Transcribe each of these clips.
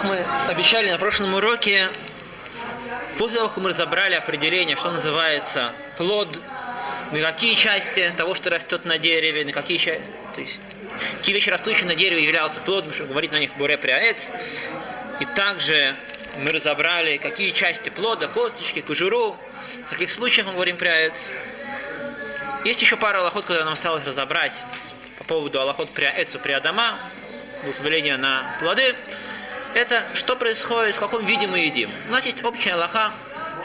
Как мы обещали на прошлом уроке, после того, как мы разобрали определение, что называется плод, на какие части того, что растет на дереве, на какие части, то есть какие вещи, растущие на дереве, являются плодом, чтобы говорить на них буре приаец. И также мы разобрали, какие части плода, косточки, кожуру, в каких случаях мы говорим приаец. Есть еще пара аллахот, которые нам осталось разобрать по поводу аллахот приаэцу приадама, благословления на плоды. Это что происходит, в каком виде мы едим. У нас есть общая аллаха,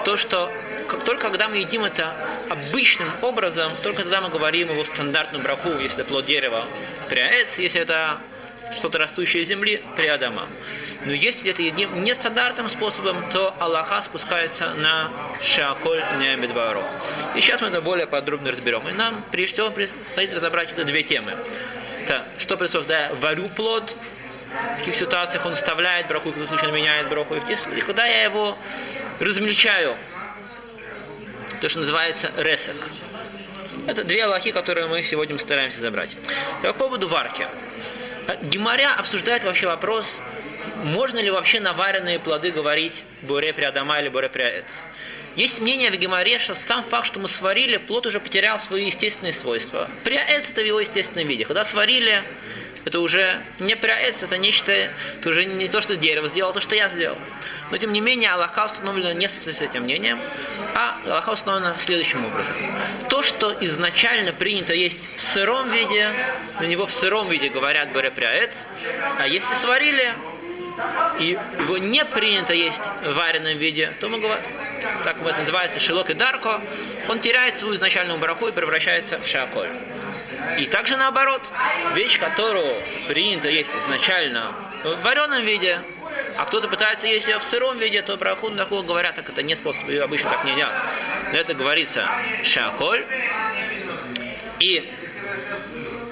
то, что как, только когда мы едим это обычным образом, только тогда мы говорим его стандартную браху, если это плод дерева, приаэц, если это что-то растущее из земли, приадама. Но если это едим нестандартным способом, то Аллаха спускается на Шаколь Неамидбару. И сейчас мы это более подробно разберем. И нам, прежде всего, предстоит разобрать это две темы. Это что происходит, когда я варю плод, в каких ситуациях он вставляет браху, в каких случаях он меняет браху, и в тех случаях, когда я его размельчаю, то, что называется ресек. Это две аллахи, которые мы сегодня стараемся забрать. По поводу варки. Гимаря обсуждает вообще вопрос, можно ли вообще на вареные плоды говорить боре приадама или боре приаэц. Есть мнение в Геморе, что сам факт, что мы сварили, плод уже потерял свои естественные свойства. Приаэц это в его естественном виде. Когда сварили, это уже не приаэц, это нечто, это уже не то, что дерево сделало, то, что я сделал. Но тем не менее, Аллаха установлено не с этим мнением, а Аллаха установлено следующим образом. То, что изначально принято есть в сыром виде, на него в сыром виде говорят Боре приаэц, а если сварили, и его не принято есть в вареном виде, то мы говорим, так это называется, шелок и дарко, он теряет свою изначальную бараху и превращается в шаколь. И также наоборот, вещь, которую принято есть изначально в вареном виде, а кто-то пытается есть ее в сыром виде, то про худ такого говорят, так это не способ, ее обычно так не едят. Но это говорится шаколь. И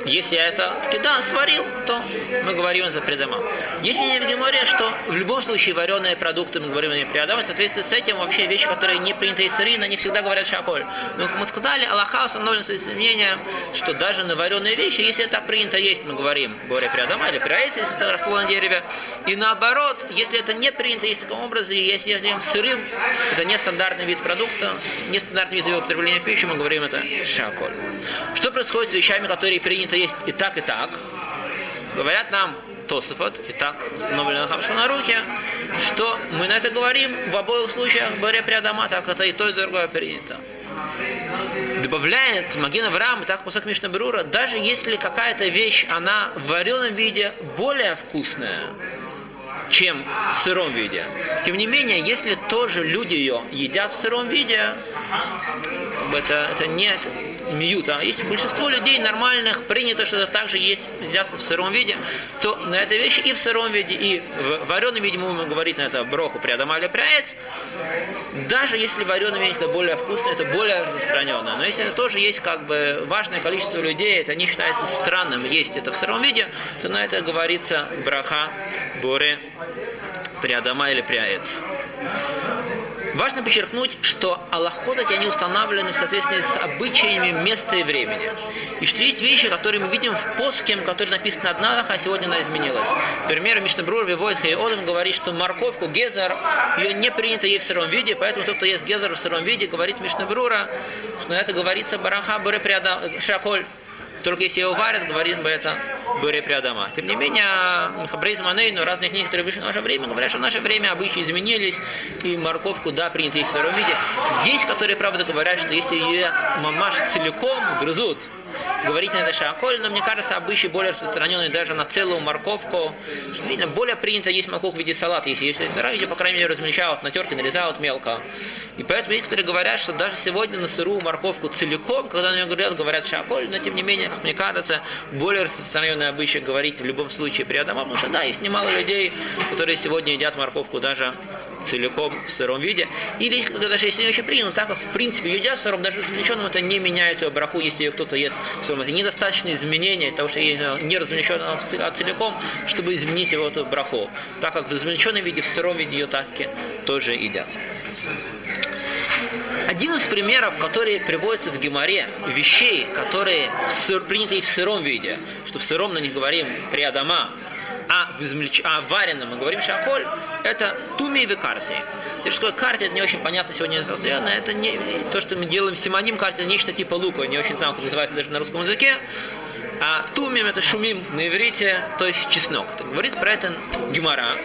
если я это таки да, сварил, то мы говорим за предома. Есть мнение в Геморе, что в любом случае вареные продукты мы говорим не предома, в соответствии с этим вообще вещи, которые не приняты из сырина, они всегда говорят шаколь. Но, как мы сказали, Аллаха установлен с мнением, что даже на вареные вещи, если это принято есть, мы говорим говоря предома или приаец, если это росло на дереве. И наоборот, если это не принято есть таком образе, если я ем сырым, это нестандартный вид продукта, нестандартный вид употребления в пищу, мы говорим это шаколь. Что происходит с вещами, которые приняты это есть и так, и так. Говорят нам Тософот, и так установлено на на руке, что мы на это говорим в обоих случаях, говоря при Адама, так это и то, и другое принято. Добавляет Магина Авраам, так Пусак Мишна Берура, даже если какая-то вещь, она в вареном виде более вкусная, чем в сыром виде. Тем не менее, если тоже люди ее едят в сыром виде, это, это не миюта, а если большинство людей нормальных принято, что это также есть едят в сыром виде, то на этой вещи и в сыром виде, и в вареном виде мы будем говорить на это броху приадама или пряец, даже если вареный виде это более вкусно, это более распространенно. Но если это тоже есть как бы важное количество людей, это не считается странным есть это в сыром виде, то на это говорится браха боре приадама или приаец. Важно подчеркнуть, что аллахот они установлены в соответствии с обычаями места и времени. И что есть вещи, которые мы видим в поске, который написано одна а сегодня она изменилась. Например, Мишнабрур Вивойт Хайодом говорит, что морковку Гезер, ее не принято есть в сыром виде, поэтому тот, кто ест Гезер в сыром виде, говорит Мишнабрура, что это говорится Бараха Буре Шаколь. Только если его варят, говорим бы это Буре Приадама. Тем не менее, Хабрейз Манейну, разные книги, которые вышли в наше время, говорят, что в наше время обычаи изменились, и морковку, да, принято есть в сыром виде. Есть, которые, правда, говорят, что если ее мамаш целиком грызут, говорить на это шаколь, но мне кажется, обычай более распространенный даже на целую морковку. Что видно, более принято есть морковку в виде салата, если есть сыра, ее, по крайней мере, размельчают на терке, нарезают мелко. И поэтому есть, которые говорят, что даже сегодня на сырую морковку целиком, когда на нее говорят, говорят шаколь, но тем не менее, как мне кажется, более распространенный обычай говорить в любом случае при Адама, потому что да, есть немало людей, которые сегодня едят морковку даже целиком в сыром виде. Или даже если не очень принято, так как в принципе едят сыром, даже размельченным это не меняет ее браху, если ее кто-то ест Это недостаточно изменения того, что не размельчено целиком, чтобы изменить его эту браху. Так как в измельченном виде, в сыром виде ее таки тоже едят. Один из примеров, которые приводятся в Геморе, вещей, которые приняты в сыром виде, что в сыром на них говорим при Адама, а в измельч... а вареном мы говорим шаколь, это туми и карте. Что карте, это не очень понятно сегодня это не то, что мы делаем в симоним карте, нечто типа лука, не очень знаю, как называется даже на русском языке, а тумим это шумим на иврите, то есть чеснок. Так говорит про это гемора,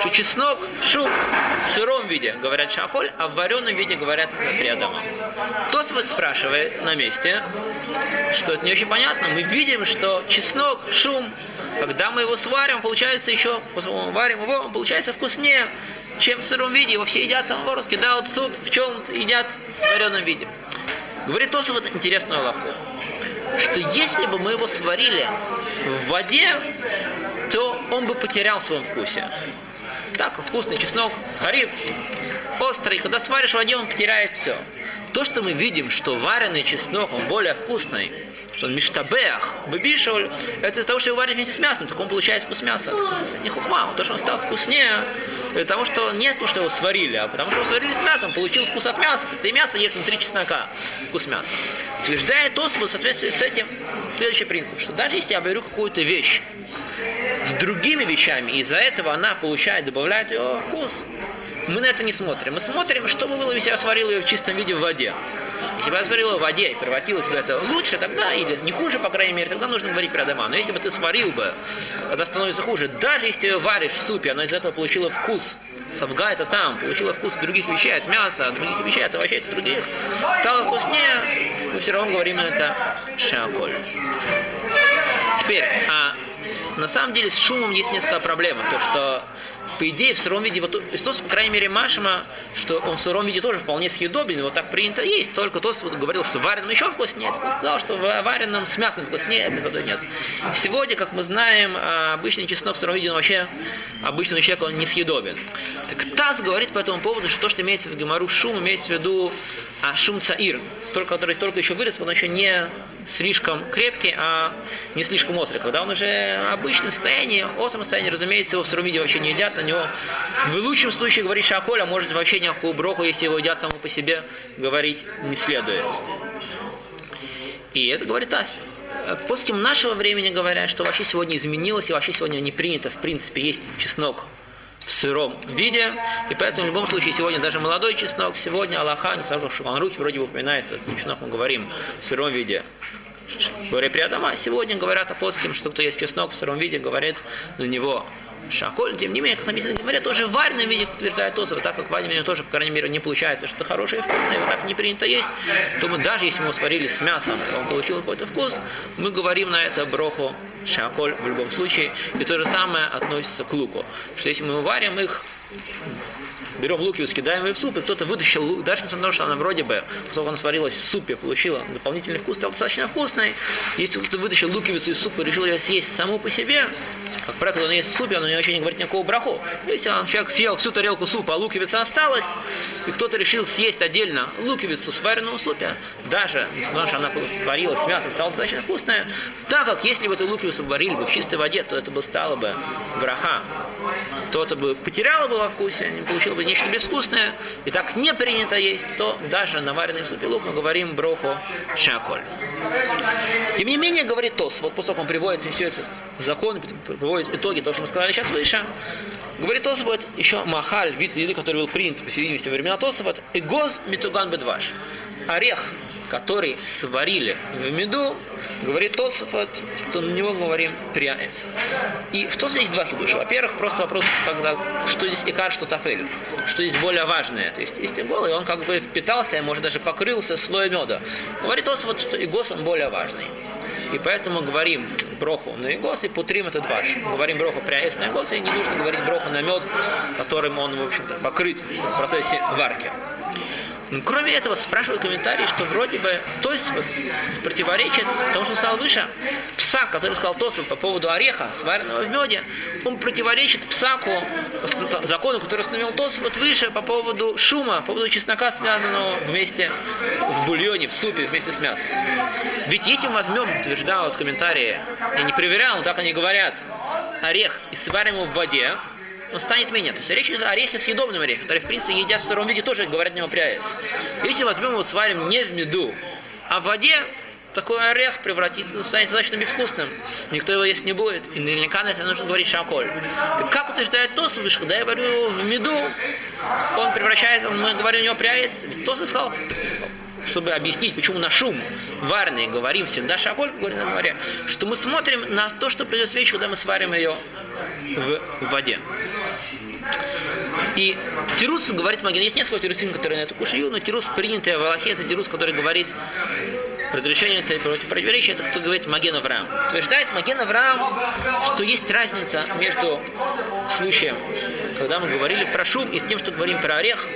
что чеснок, шум в сыром виде говорят шаколь, а в вареном виде говорят приадама. Тот вот спрашивает на месте, что это не очень понятно. Мы видим, что чеснок, шум, когда мы его сварим, получается еще, варим его, он получается вкуснее, чем в сыром виде. Его все едят, там, ворот, кидают суп, в чем едят в вареном виде. Говорит тоже вот интересную лоху что если бы мы его сварили в воде, то он бы потерял в своем вкусе. Так, вкусный чеснок, хариф, острый. Когда сваришь в воде, он потеряет все. То, что мы видим, что вареный чеснок, он более вкусный, что он миштабех, быбишоль, это из-за того, что его варят вместе с мясом, так он получает вкус мяса. Это не хухма, то, что он стал вкуснее, того, что нет, потому что его сварили, а потому что его сварили с мясом, получил вкус от мяса. Ты мясо ешь внутри чеснока, вкус мяса. Утверждает Освал в соответствии с этим следующий принцип, что даже если я беру какую-то вещь с другими вещами, из-за этого она получает, добавляет ее вкус, мы на это не смотрим. Мы смотрим, что бы было, если я сварил ее в чистом виде в воде. Если бы сварил в воде и превратилось бы это лучше, тогда, или не хуже, по крайней мере, тогда нужно говорить про дома. Но если бы ты сварил бы, когда становится хуже, даже если ты ее варишь в супе, она из этого получила вкус, Савга это там, получила вкус других вещей, от мяса, от других вещей, от овощей, от других. Стало вкуснее, мы все равно говорим это шаколь. Теперь, а на самом деле с шумом есть несколько проблем. То, что по идее, в сыром виде, вот Христос, по крайней мере, Машима, что он в сыром виде тоже вполне съедобен, вот так принято есть, только тот вот говорил, что вареным еще вкуснее, он сказал, что в вареном с мясом вкуснее, а без водой нет. Сегодня, как мы знаем, а, обычный чеснок в сыром виде, он вообще обычному человеку он не съедобен. Так Таз говорит по этому поводу, что то, что имеется в Гемору шум, имеется в виду а, шум цаир, только, который только еще вырос, он еще не слишком крепкий, а не слишком острый. Когда он уже обычное состояние, остром состоянии, разумеется, его в сыром виде вообще не едят, на него в лучшем случае говорить шаколь, а может вообще никакую броху, если его едят само по себе, говорить не следует. И это говорит Ась. После нашего времени говорят, что вообще сегодня изменилось, и вообще сегодня не принято, в принципе, есть чеснок в сыром виде. И поэтому в любом случае сегодня даже молодой чеснок, сегодня Аллаха, не сразу в Шуханрухе вроде бы упоминается, чеснок мы говорим в сыром виде. Говоря при Адама, сегодня говорят апостолам, что кто есть чеснок в сыром виде, говорит на него Шаколь, тем не менее, как написано в говоря, тоже в вареном виде утверждает Тосов, так как в вареном виде тоже, по крайней мере, не получается что-то хорошее и вкусное, вот так не принято есть, то мы даже если мы его сварили с мясом, и он получил какой-то вкус, мы говорим на это броху шаколь в любом случае, и то же самое относится к луку, что если мы варим их берем лук и скидаем ее в суп, и кто-то вытащил лук, даже несмотря на то, что она вроде бы, поскольку она сварилась в супе, получила дополнительный вкус, стал достаточно вкусной. Если кто-то вытащил луковицу из супа и решил ее съесть саму по себе, как правило, он есть в супе, он вообще не говорит никакого браху. Если человек съел всю тарелку супа, а луковица осталась, и кто-то решил съесть отдельно луковицу, сваренную в супе, даже, потому что она варилась с мясом, стала достаточно вкусная, так как если бы эту луковицу варили бы в чистой воде, то это бы стало бы браха, то это бы потеряло бы во вкусе, не получило бы нечто безвкусное, и так не принято есть, то даже на вареный суп и лук мы говорим броху шаколь. Тем не менее, говорит Тос, вот после того, как он приводит все это закон, приводит итоги того, что мы сказали сейчас выше, говорит Тосфот, еще махаль, вид еды, который был принят по всей во времена Тосфот, эгоз митуган бедваш. Орех, который сварили в меду, говорит Тосфот, что на него говорим прянец. И в Тосфот есть два хидуша. Во-первых, просто вопрос, когда, что здесь икар, что тафель, что здесь более важное. То есть, если голый, он как бы впитался, может даже покрылся слоем меда. Говорит Тосфот, что игос он более важный. И поэтому говорим броху на игос и путрим это дваш. Говорим броху пряес на игос, и не нужно говорить броху на мед, которым он, в общем-то, покрыт в процессе варки. Кроме этого, спрашивают комментарии, что вроде бы то есть противоречит тому, что сказал выше, пса, который сказал Тосов по поводу ореха, сваренного в меде, он противоречит псаку, закону, который установил Тосов вот выше по поводу шума, по поводу чеснока, связанного вместе в бульоне, в супе вместе с мясом. Ведь если мы возьмем, утверждают комментарии, я не проверял, но так они говорят, орех и сварим его в воде, он станет менее. То есть речь идет о орехе съедобном орехе, который, в принципе, едят в сыром виде, тоже, говорят, не упряется. Если возьмем его, сварим не в меду, а в воде, такой орех превратится, станет достаточно безвкусным. Никто его есть не будет. И наверняка на это нужно говорить шаколь. Как утверждает Тосов, когда я его в меду, он превращается, мы говорим, у него пряется. Тосов сказал, чтобы объяснить, почему на шум варный говорим всегда шаколь, говорит на море, что мы смотрим на то, что придет свечу, когда мы сварим ее в воде. И Тирус говорит Маген. Есть несколько тирусим, которые на эту кушаю, но Тирус принятый в Аллахе, это Тирус, который говорит разрешение это против противоречия, это кто говорит Маген Авраам. Утверждает Маген Авраам, что есть разница между случаем, когда мы говорили про шум, и тем, что говорим про орех,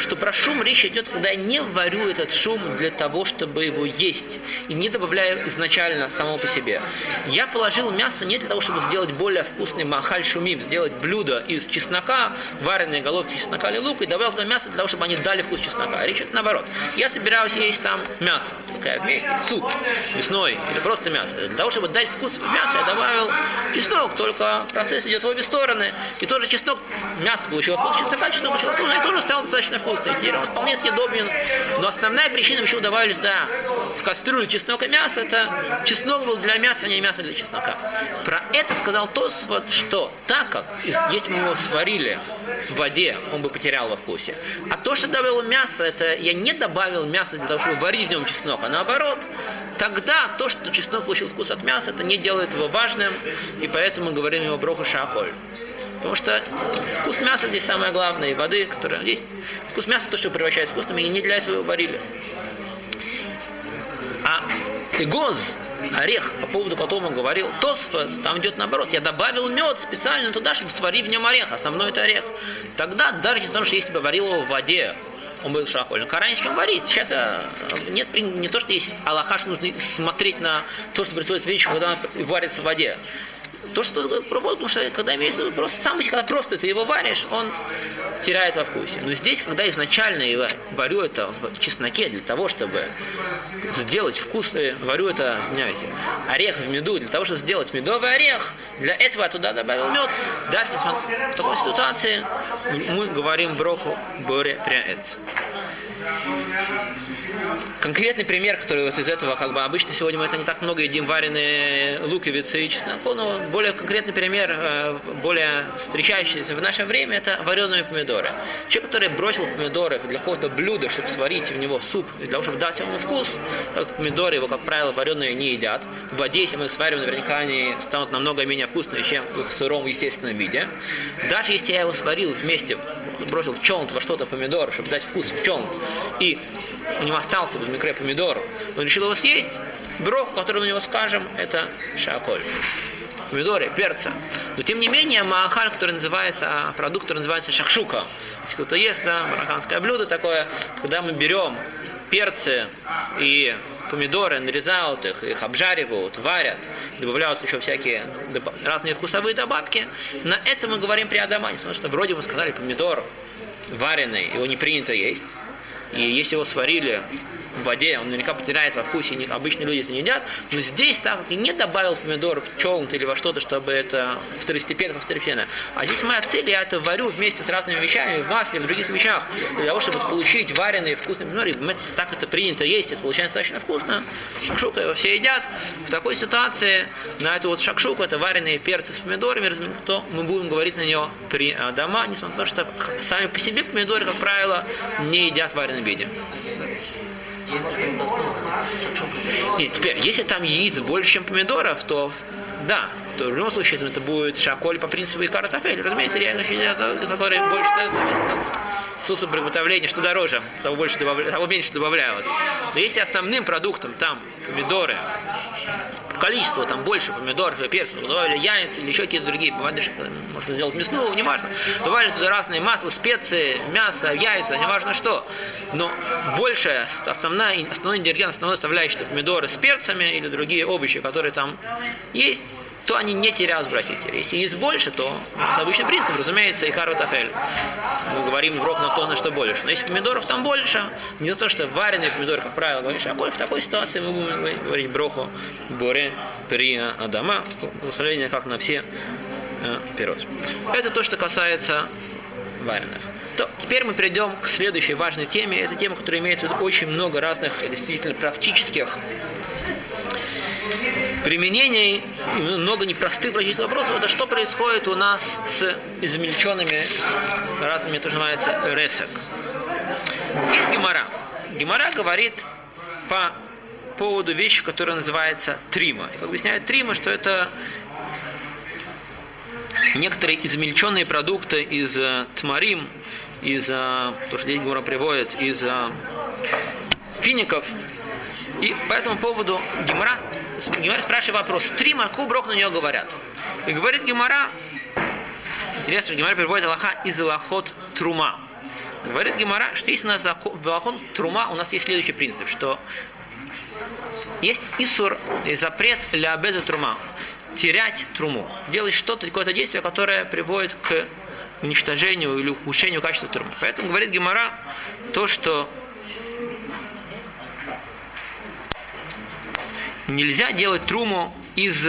что про шум речь идет, когда я не варю этот шум для того, чтобы его есть, и не добавляю изначально само по себе. Я положил мясо не для того, чтобы сделать более вкусный махаль шумим, сделать блюдо из чеснока, вареные головки чеснока или лука, и добавил туда мясо для того, чтобы они дали вкус чеснока. Речь идет наоборот. Я собираюсь есть там мясо, такая вместе, суп мясной или просто мясо. Для того, чтобы дать вкус мяса, я добавил чеснок, только процесс идет в обе стороны. И тоже чеснок, мясо получило вкус чеснока, чеснок получил вкус, и тоже стал достаточно вкусный. Теперь он вполне съедобен. Но основная причина, почему добавили туда в кастрюлю чеснок и мясо, это чеснок был для мяса, а не мясо для чеснока. Про это сказал Тосфот, что так как, если мы его сварили в воде, он бы потерял во вкусе. А то, что добавил мясо, это я не добавил мясо для того, чтобы варить в нем чеснок, а наоборот, тогда то, что чеснок получил вкус от мяса, это не делает его важным, и поэтому мы говорим его броху шаколь. Потому что вкус мяса здесь самое главное, и воды, которая здесь. Вкус мяса то, что превращает вкусным, и не для этого его варили. А игоз, орех, по поводу которого он говорил, тосфа, там идет наоборот. Я добавил мед специально туда, чтобы сварить в нем орех. Основной это орех. Тогда, даже несмотря на что если бы варил его в воде, он был шахоль. Карань чем варить. Сейчас э, нет, не то, что есть Аллахаш, нужно смотреть на то, что происходит вечером, когда он варится в воде то, что пробовал, потому что когда имеется просто сам когда просто ты его варишь, он теряет во вкусе. Но здесь, когда изначально я варю это в чесноке для того, чтобы сделать вкусный, варю это, извиняюсь, орех в меду, для того, чтобы сделать медовый орех, для этого я туда добавил мед. Даже в такой ситуации мы говорим броху боре пряэц. Конкретный пример, который вот из этого, как бы обычно сегодня мы это не так много едим вареные луковицы и чеснок, но более конкретный пример, э, более встречающийся в наше время, это вареные помидоры. Человек, который бросил помидоры для какого-то блюда, чтобы сварить в него суп, для того, чтобы дать ему вкус, так помидоры его, как правило, вареные не едят. В воде, если мы их сварим, наверняка они станут намного менее вкусные, чем в сыром естественном виде. Даже если я его сварил вместе, бросил в челн во что-то помидор, чтобы дать вкус в челн, и у него остался в микре помидор, он решил его съесть, брох, который мы него скажем, это шаколь. Помидоры, перца. Но тем не менее, маахаль, который называется, а продукт, который называется шакшука. Если кто-то ест, да, марокканское блюдо такое, когда мы берем перцы и помидоры, нарезают их, их обжаривают, варят, добавляют еще всякие разные вкусовые добавки. На это мы говорим при Адамане, потому что вроде вы сказали помидор вареный, его не принято есть. И если его сварили в воде, он наверняка потеряет во вкусе, обычные люди это не едят, но здесь так как и не добавил помидоров в челнт или во что-то, чтобы это второстепенно, второстепенно. А здесь моя цель, я это варю вместе с разными вещами, в масле, в других вещах, для того, чтобы получить вареные вкусные помидоры. Так это принято есть, это получается достаточно вкусно. Шакшука его все едят. В такой ситуации на эту вот шакшуку, это вареные перцы с помидорами, то мы будем говорить на нее при дома, несмотря на то, что сами по себе помидоры, как правило, не едят в вареном виде. Нет, теперь, если там яиц больше, чем помидоров, то да, то в любом случае это будет шаколь по принципу икара тафель. Разумеется, реально которые больше способ приготовления, что дороже, того, больше добавля, того меньше добавляют. Но если основным продуктом там помидоры, количество там больше помидоров, перцев, добавили яйца или еще какие-то другие, бывает, можно сделать мясную, неважно. Добавили туда разные масла, специи, мясо, яйца, неважно что. Но большая, основная, основной ингредиент, основной составляющий, помидоры с перцами или другие овощи, которые там есть, то они не теряют братья. Если есть больше, то это обычный принцип, разумеется, и кару тафель. Мы говорим в на то, на что больше. Но если помидоров там больше, не то, что вареные помидоры, как правило, говоришь, а в такой ситуации мы будем говорить броху боре при Адама, благословение как на все э. Это то, что касается вареных. То, теперь мы перейдем к следующей важной теме. Это тема, которая имеет очень много разных действительно практических применений, много непростых практических вопросов, это что происходит у нас с измельченными разными, то, что называется, ресок. Есть гемора. Гемора говорит по поводу вещи, которая называется трима. И объясняет трима, что это некоторые измельченные продукты из э, тмарим, из, э, то, что здесь Гура приводит, из э, фиников. И по этому поводу Гемора, Гемора спрашивает вопрос, трима, какой брох на нее говорят? И говорит Гемора, интересно, что Гемора приводит Аллаха из Аллахот Трума. Говорит Гемора, что есть у нас в Аллахот Трума, у нас есть следующий принцип, что есть Исур, запрет для обеда Трума терять труму, делать что-то, какое-то действие, которое приводит к уничтожению или ухудшению качества трумы. Поэтому говорит Гемора то, что нельзя делать труму из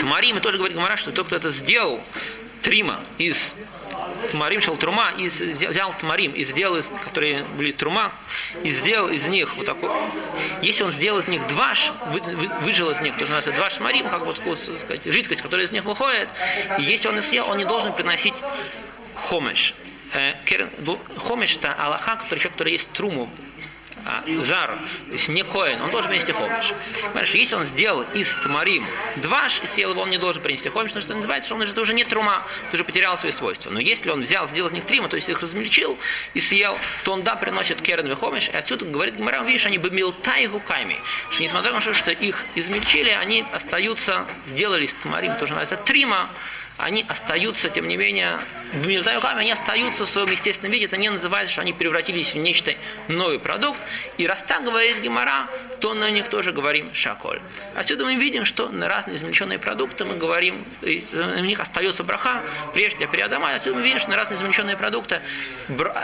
Тмарим, и тоже говорит Гемора, что тот, кто это сделал, трима из Тмарим шел трума, и взял Тмарим и сделал, из, которые были трума, и сделал из них вот такой. Если он сделал из них дваш, вы, вы, выжил из них, то, что называется дваш Марим, как вот сказать, жидкость, которая из них выходит, и если он их съел, он не должен приносить хомеш. Э, хомеш это Аллаха, который, человек, который есть труму, а, зар, то есть не коин, он должен принести хомиш. Понимаешь, если он сделал из тмарим и съел его, он не должен принести хомиш, потому что называется, что он это уже не трума, ты уже потерял свои свойства. Но если он взял, сделал из них трима, то есть их размельчил и съел, то он да, приносит керен хомиш, и отсюда говорит Гмарам, видишь, они бы милтай гуками, что несмотря на то, что их измельчили, они остаются, сделали из тмарим, тоже называется трима, они остаются, тем не менее, в руками, они остаются в своем естественном виде, это не называется, что они превратились в нечто новый продукт. И раз так говорит Гемора, то на них тоже говорим шаколь. Отсюда мы видим, что на разные измельченные продукты мы говорим, у них остается браха, прежде для периодома. Отсюда мы видим, что на разные измельченные продукты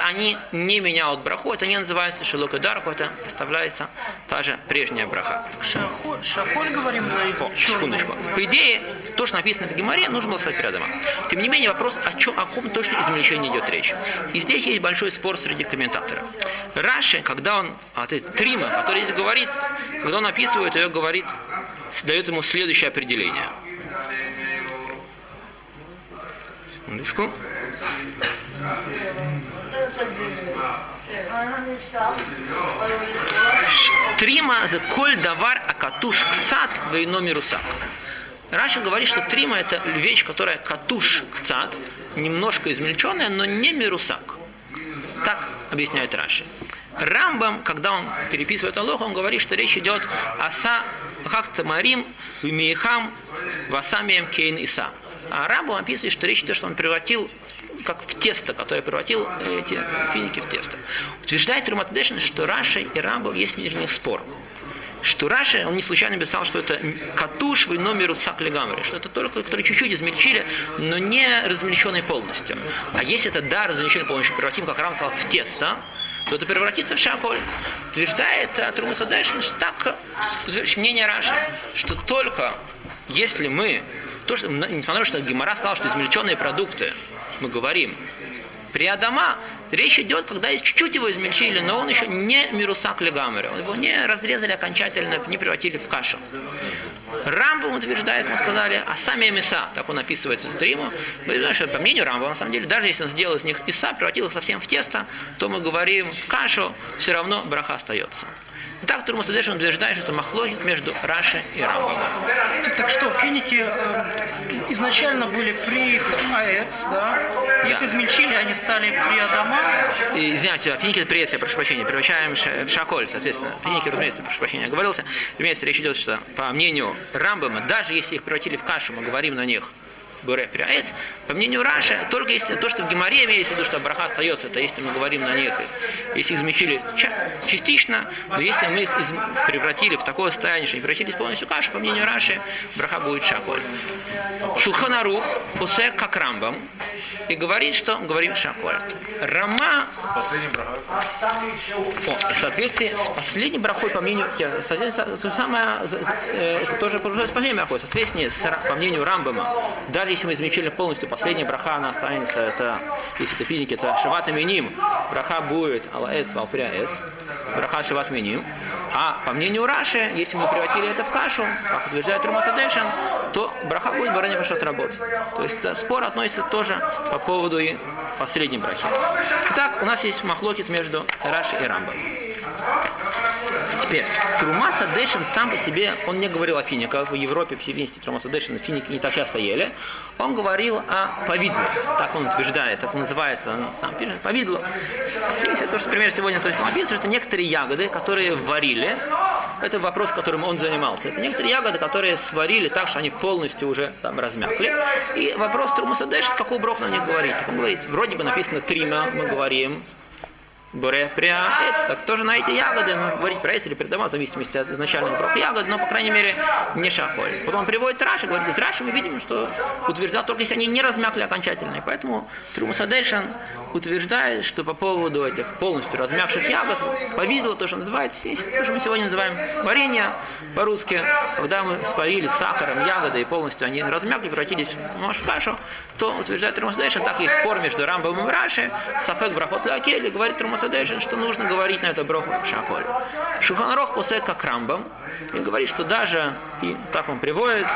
они не меняют браху, это не называется шелок и дарку, это оставляется та же прежняя браха. Шаколь, шаколь говорим на Секундочку. По идее, то, что написано в Геморе, нужно было сказать периодома. Тем не менее, вопрос, о чем, о каком точно измельчении идет речь. И здесь есть большой спор среди комментаторов. Раши, когда он, а ты, Трима, который здесь говорит, когда он описывает ее, говорит, дает ему следующее определение. Секундочку. Трима за коль давар акатуш кцат вейно мирусак. Раша говорит, что трима это вещь, которая катуш кцат, немножко измельченная, но не мирусак. Так объясняет Раши. Рамбам, когда он переписывает Аллах, он говорит, что речь идет о са как марим вимиехам васамием кейн иса. А Рамбам описывает, что речь идет, что он превратил как в тесто, которое превратил эти финики в тесто. Утверждает Руматдешин, что Раша и Рамбам есть между них спор что Раши, он не случайно писал, что это катуш в номеру сакли гамри, что это только, которые чуть-чуть измельчили, но не размельченный полностью. А если это да, размельченный полностью, превратим, как Рам сказал, в тесто, то это превратится в шаколь. Утверждает Трумаса Дэшин, что так, мнение Раши, что только если мы, то, что, несмотря на то, что Гимара сказал, что измельченные продукты, мы говорим, при Адама речь идет, когда чуть-чуть его измельчили, но он еще не мирусак легамер. Его не разрезали окончательно, не превратили в кашу. Рамбам утверждает, мы сказали, а сами мяса, так он описывает этот Риму, что по мнению Рамба, на самом деле, даже если он сделал из них иса, превратил их совсем в тесто, то мы говорим в кашу, все равно браха остается. Так Турмус Адешин утверждает, что это махлогит между Раши и Рамбом. Так что финики э, изначально были при Аэц, да? Их да. измельчили, они стали при Адама. И, извиняюсь, финики это приветствие, прошу прощения, превращаем в шаколь, соответственно. Финики, разумеется, прошу прощения, оговорился. Разумеется, речь идет, что по мнению Рамбома, даже если их превратили в кашу, мы говорим на них Буре Пиряец. По мнению Раши, только если то, что в Геморе имеется в виду, что браха остается, это если мы говорим на них, если измельчили частично, но если мы их превратили в такое состояние, что не превратились полностью в кашу, по мнению Раши, браха будет шаколь. Шулханарух, усе как рамбам, и говорит, что говорим шаколь. Рама... Последний браха. О, в соответствии с последним брахой, по мнению... То самое, э, это тоже с последним брахой. Соответственно, по мнению Рамбама, даже если мы измельчили полностью, последняя браха, она останется, это, если это финики, это шават миним, браха будет алаэц, валпряэц, браха шават миним. А по мнению Раши, если мы превратили это в кашу, как утверждает Румасадешин, то браха будет барани пашот работать. То есть да, спор относится тоже по поводу и последней брахи. Итак, у нас есть махлокит между Раши и Рамбом. Теперь, Трумаса Дэшин сам по себе, он не говорил о финиках. В Европе, в Севинске, Трумаса Дэшин финики не так часто ели. Он говорил о повидле. Так он утверждает, так называется, он сам пишет, повидло. Финисе, то, что, например, сегодня то есть, написано, это некоторые ягоды, которые варили. Это вопрос, которым он занимался. Это некоторые ягоды, которые сварили так, что они полностью уже там размякли. И вопрос Трумаса Дэшин, какой брох на них говорить. Он говорит, вроде бы написано трима, мы говорим, Боре приаэц, так тоже на эти ягоды, можно говорить про или передавать, в зависимости от изначального крока ягод, но, по крайней мере, не шаколь. Потом приводит Раши, говорит, из Раши мы видим, что утверждают только если они не размякли окончательно. И поэтому Трумусадешин утверждает, что по поводу этих полностью размякших ягод, повидло, то, что называется, есть то, что мы сегодня называем варенье по-русски, когда мы сварили сахаром ягоды и полностью они размякли, превратились в кашу, то утверждает תרומת הדשן, так и спор между Рамбамом и Раши, ספק ברכות להקל, говорит תרומת הדשן, הדשן, что нужно говорить на это броху שהכל. Шулхан Арух после как Рамбам и говорит, что даже, и так он приводит,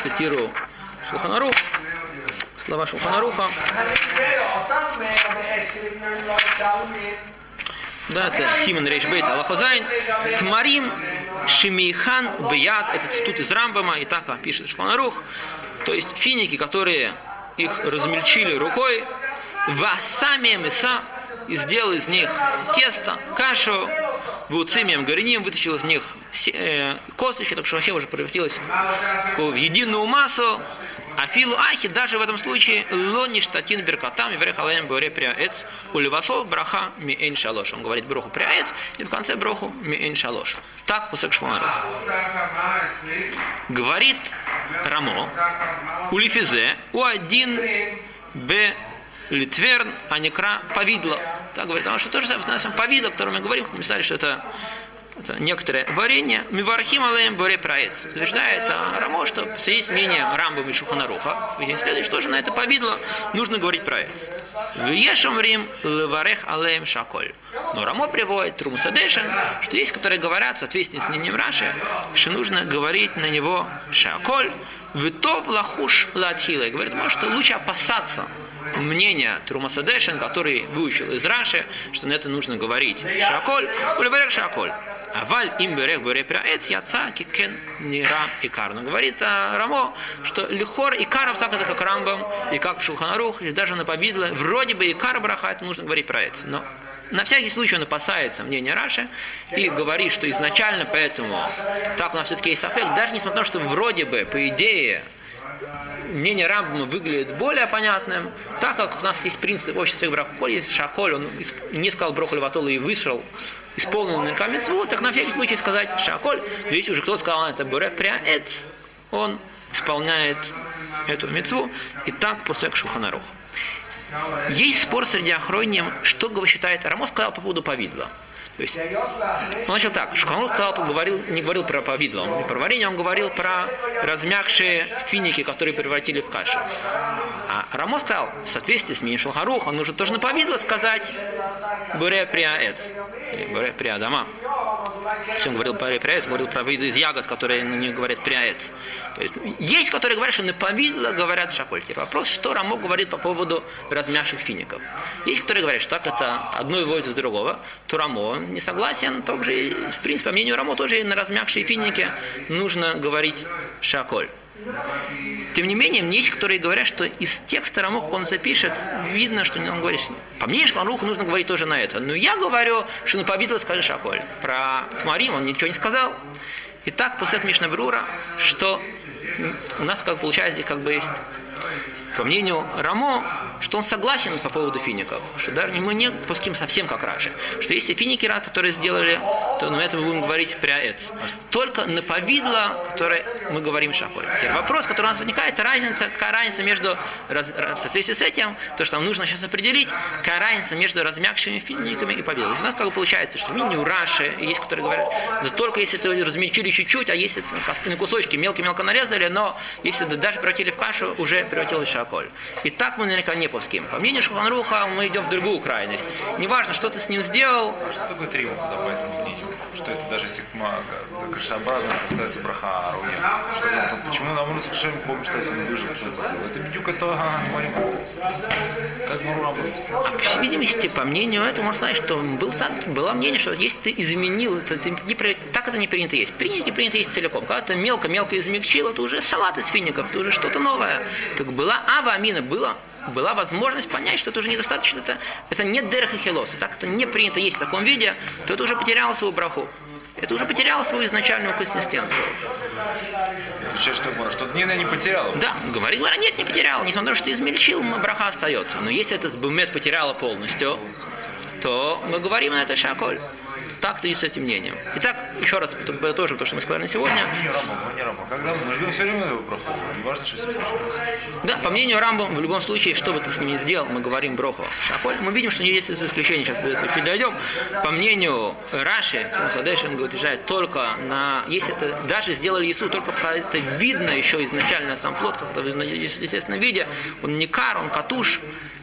цитирую Шулхан Арух, слова Шулхан Аруха, да, это סימן ר"ב הלכה ז, תמרים שמיעכן ביד, это цитата из Рамбама, и так пишет Шулхан Арух, то есть финики, которые их размельчили рукой, Васами Меса и сделал из них тесто, кашу, вуцимием гореним, вытащил из них э, косточки, так что вообще уже превратилось в единую массу. А филу ахи даже в этом случае лони штатин беркатам и врехалаем боре приаэц уливасов браха ми эйн шалош. Он говорит броху приаэц и в конце броху ми эйн шалош. Так пусак шмарух. Говорит Рамо, улифизе, у один б Литверн, а не кра повидло. Так говорит, потому что то же самое, повидло, о котором мы говорим, мы писали, что это это некоторое варенье, Мивархим Алеем Боре Праец. Утверждает а, Рамо, что есть мнение Рамбам и Шуханаруха. И следует, что же на это повидло нужно говорить Праец. В Ешам Рим Леварех Алеем Шаколь. Но Рамо приводит Трумсадешин, что есть, которые говорят, в соответствии с мнением Раши, что нужно говорить на него Шаколь, Витов лахуш латхила. Говорит, может, лучше опасаться мнения Трумасадешин, который выучил из Раши, что на это нужно говорить Шаколь, Улеберех Шаколь. А валь им берех бере праэц яца кикен нира и карну. Говорит а, Рамо, что лихор и каров так это как Рамбам, и как Шулханарух, и даже на побидло, вроде бы и кар браха, это нужно говорить про это. Но на всякий случай он опасается мнения Раши и говорит, что изначально поэтому так у нас все-таки есть аффект, даже несмотря на то, что вроде бы, по идее, мнение Рамбама выглядит более понятным, так как у нас есть принцип общества Брахоль, есть Шаколь, он не сказал Брохоль Ватола и вышел, исполнил наверняка митцву, так на всякий случай сказать Шаколь, но если уже кто-то сказал, это Буре Пряэц, он исполняет эту мецву, и так после Шуханарух. Есть спор среди охроним, что считает, Рамос сказал по поводу повидла. То есть, он начал так, сказал, говорил, не говорил про повидло, он, про варенье, он говорил про размягшие финики, которые превратили в кашу. А Рамо сказал, в соответствии с Минишел Харух, он нужно тоже на повидло сказать Буре Приаэц, Приадама. Он говорил про Приаэц, говорил про виды из ягод, которые них говорят Приаэц. То есть, есть, которые говорят, что на повидло говорят шаколь. Теперь вопрос, что Рамо говорит по поводу размягших фиников. Есть, которые говорят, что так это одно выводит из другого, то Рамо не согласен, также, в принципе, по мнению Рамо, тоже на размягшие финики нужно говорить шаколь. Тем не менее, есть, которые говорят, что из текста Рамух он запишет, видно, что он говорит, по мнению Рамуха нужно говорить тоже на это. Но я говорю, что на победу скажи Шаколь. Про Тмарим он ничего не сказал. И так после этого Мишнабрура, что у нас как получается как бы есть по мнению Рамо, что он согласен по поводу фиников, что даже мы не пуским совсем как раньше, что если финики рад, которые сделали, то на этом мы будем говорить пряэц. Только на повидло, которое мы говорим. Теперь вопрос, который у нас возникает, это разница, какая разница между, в соответствии с этим, то, что нам нужно сейчас определить, какая разница между размягшими финиками и повидлом. У нас как бы получается, что в Раши есть, которые говорят, да только если это размельчили чуть-чуть, а если на кусочки мелко-мелко нарезали, но если даже превратили в кашу, уже превратилось в шаколь. И так мы наверняка не пуским. По мнению Шуханруха мы идем в другую крайность. Неважно, что ты с ним сделал. А что такое триумф, мнению? Что это даже если крышеобразно остается браха Аруне. Почему на Амуру Сакшем помню, что он выжил, это сделал? Это говорим остались. Как. А по всей видимости, по мнению этого, можно сказать, что был, было мнение, что если ты изменил, это, ты не, так это не принято есть. Принято не принято есть целиком. Когда ты мелко-мелко измельчил, это уже салат из фиников, это уже что-то новое. Так была ава амина, было была возможность понять, что это уже недостаточно, это, это не дерха хилос, так это не принято есть в таком виде, то это уже потеряло свою браху. Это уже потеряло свою изначальную консистенцию. Отвечает, что, что Нина не потеряла? Да, говорит, говорит, нет, не потеряла. Несмотря на то, что ты измельчил, браха остается. Но если это бумет потеряла полностью, то мы говорим на это шаколь. Так-то и с этим мнением. Итак, еще раз тоже то, что мы сказали на сегодня. Когда мы ждем все время его не важно, что с ним случилось. Да, по мнению Рамбу, в любом случае, что бы ты с ним ни сделал, мы говорим броху. Шаколь. Мы видим, что есть исключение, сейчас чуть дойдем. По мнению Раши, Садешин утверждает только на... Если это даже сделали Ису, только это видно еще изначально сам плод, как-то в естественном виде, он не кар, он катуш,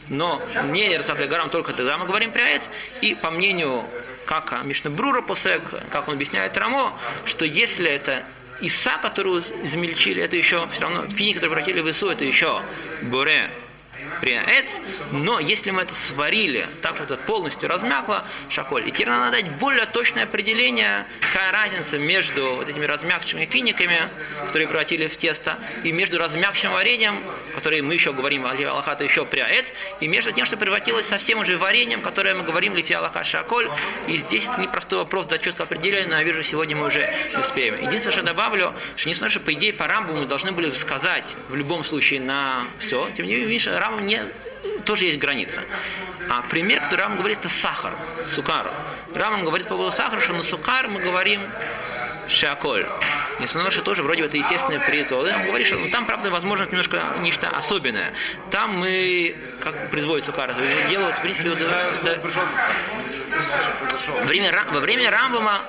но не Ерсафля Гарам только тогда мы говорим при И по мнению как Мишна Брура Посек, как он объясняет Рамо, что если это Иса, которую измельчили, это еще все равно, фини, которые превратили в Ису, это еще Буре, приэц, но если мы это сварили так, что это полностью размякло, шаколь, и теперь надо дать более точное определение, какая разница между вот этими размягчими финиками, которые превратили в тесто, и между размягчим вареньем, которое мы еще говорим, Аллаха, еще приэц, и между тем, что превратилось совсем уже вареньем, которое мы говорим Лифи Аллаха Шаколь, и здесь это непростой вопрос до четкого определения, но я вижу, сегодня мы уже не успеем. Единственное, что добавлю, что несмотря, что по идее по рамбу мы должны были сказать в любом случае на все, тем не менее, Рамбам не, тоже есть граница. А пример, который Рамбам говорит, это сахар, сукар. Рамбам говорит по поводу сахара, что на сукар мы говорим шаколь. Несмотря на то, что тоже вроде бы это естественное приятель. Он говорит, что ну, там, правда, возможно, немножко нечто особенное. Там мы, как производится сукар, делают, в принципе, вот, это, время, во время Рамбама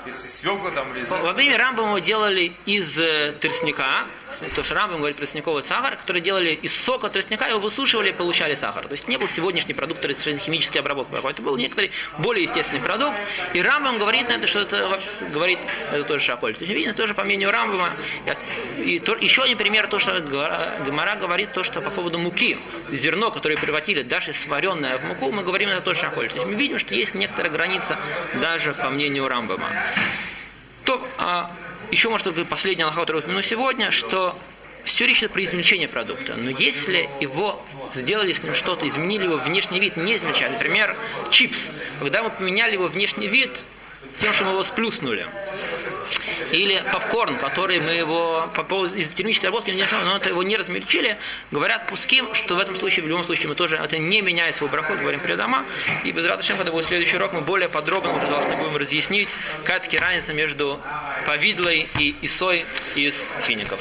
во время Рамбама делали из э, тростника, то, что Рамбам говорит тростниковый сахар, который делали из сока тростника, его высушивали и получали сахар. То есть не был сегодняшний продукт химический обработки. Это был некоторый более естественный продукт. И Рамбам говорит на это, что это вообще говорит, это тоже шаколь. То есть видно тоже по мнению Рамбама. И то, еще один пример, то, что Гамара говорит, то, что по поводу муки, зерно, которое превратили даже сваренное в муку, мы говорим, это тоже шаколь. То есть мы видим, что есть некоторая граница даже по мнению Рамбама. То, а, еще, может быть, последний Аллаха, который упомяну сегодня, что все речь идет про измельчение продукта. Но если его сделали с ним что-то, изменили его внешний вид, не измельчали, например, чипс, когда мы поменяли его внешний вид тем, что мы его сплюснули, или попкорн, который мы его по поводу из термической работки, но это его не размельчили, говорят пуским, что в этом случае, в любом случае, мы тоже это не меняет свой брахот, говорим перед дома. И без радости, когда будет следующий урок, мы более подробно уже должны будем разъяснить, какая таки разница между повидлой и исой из фиников.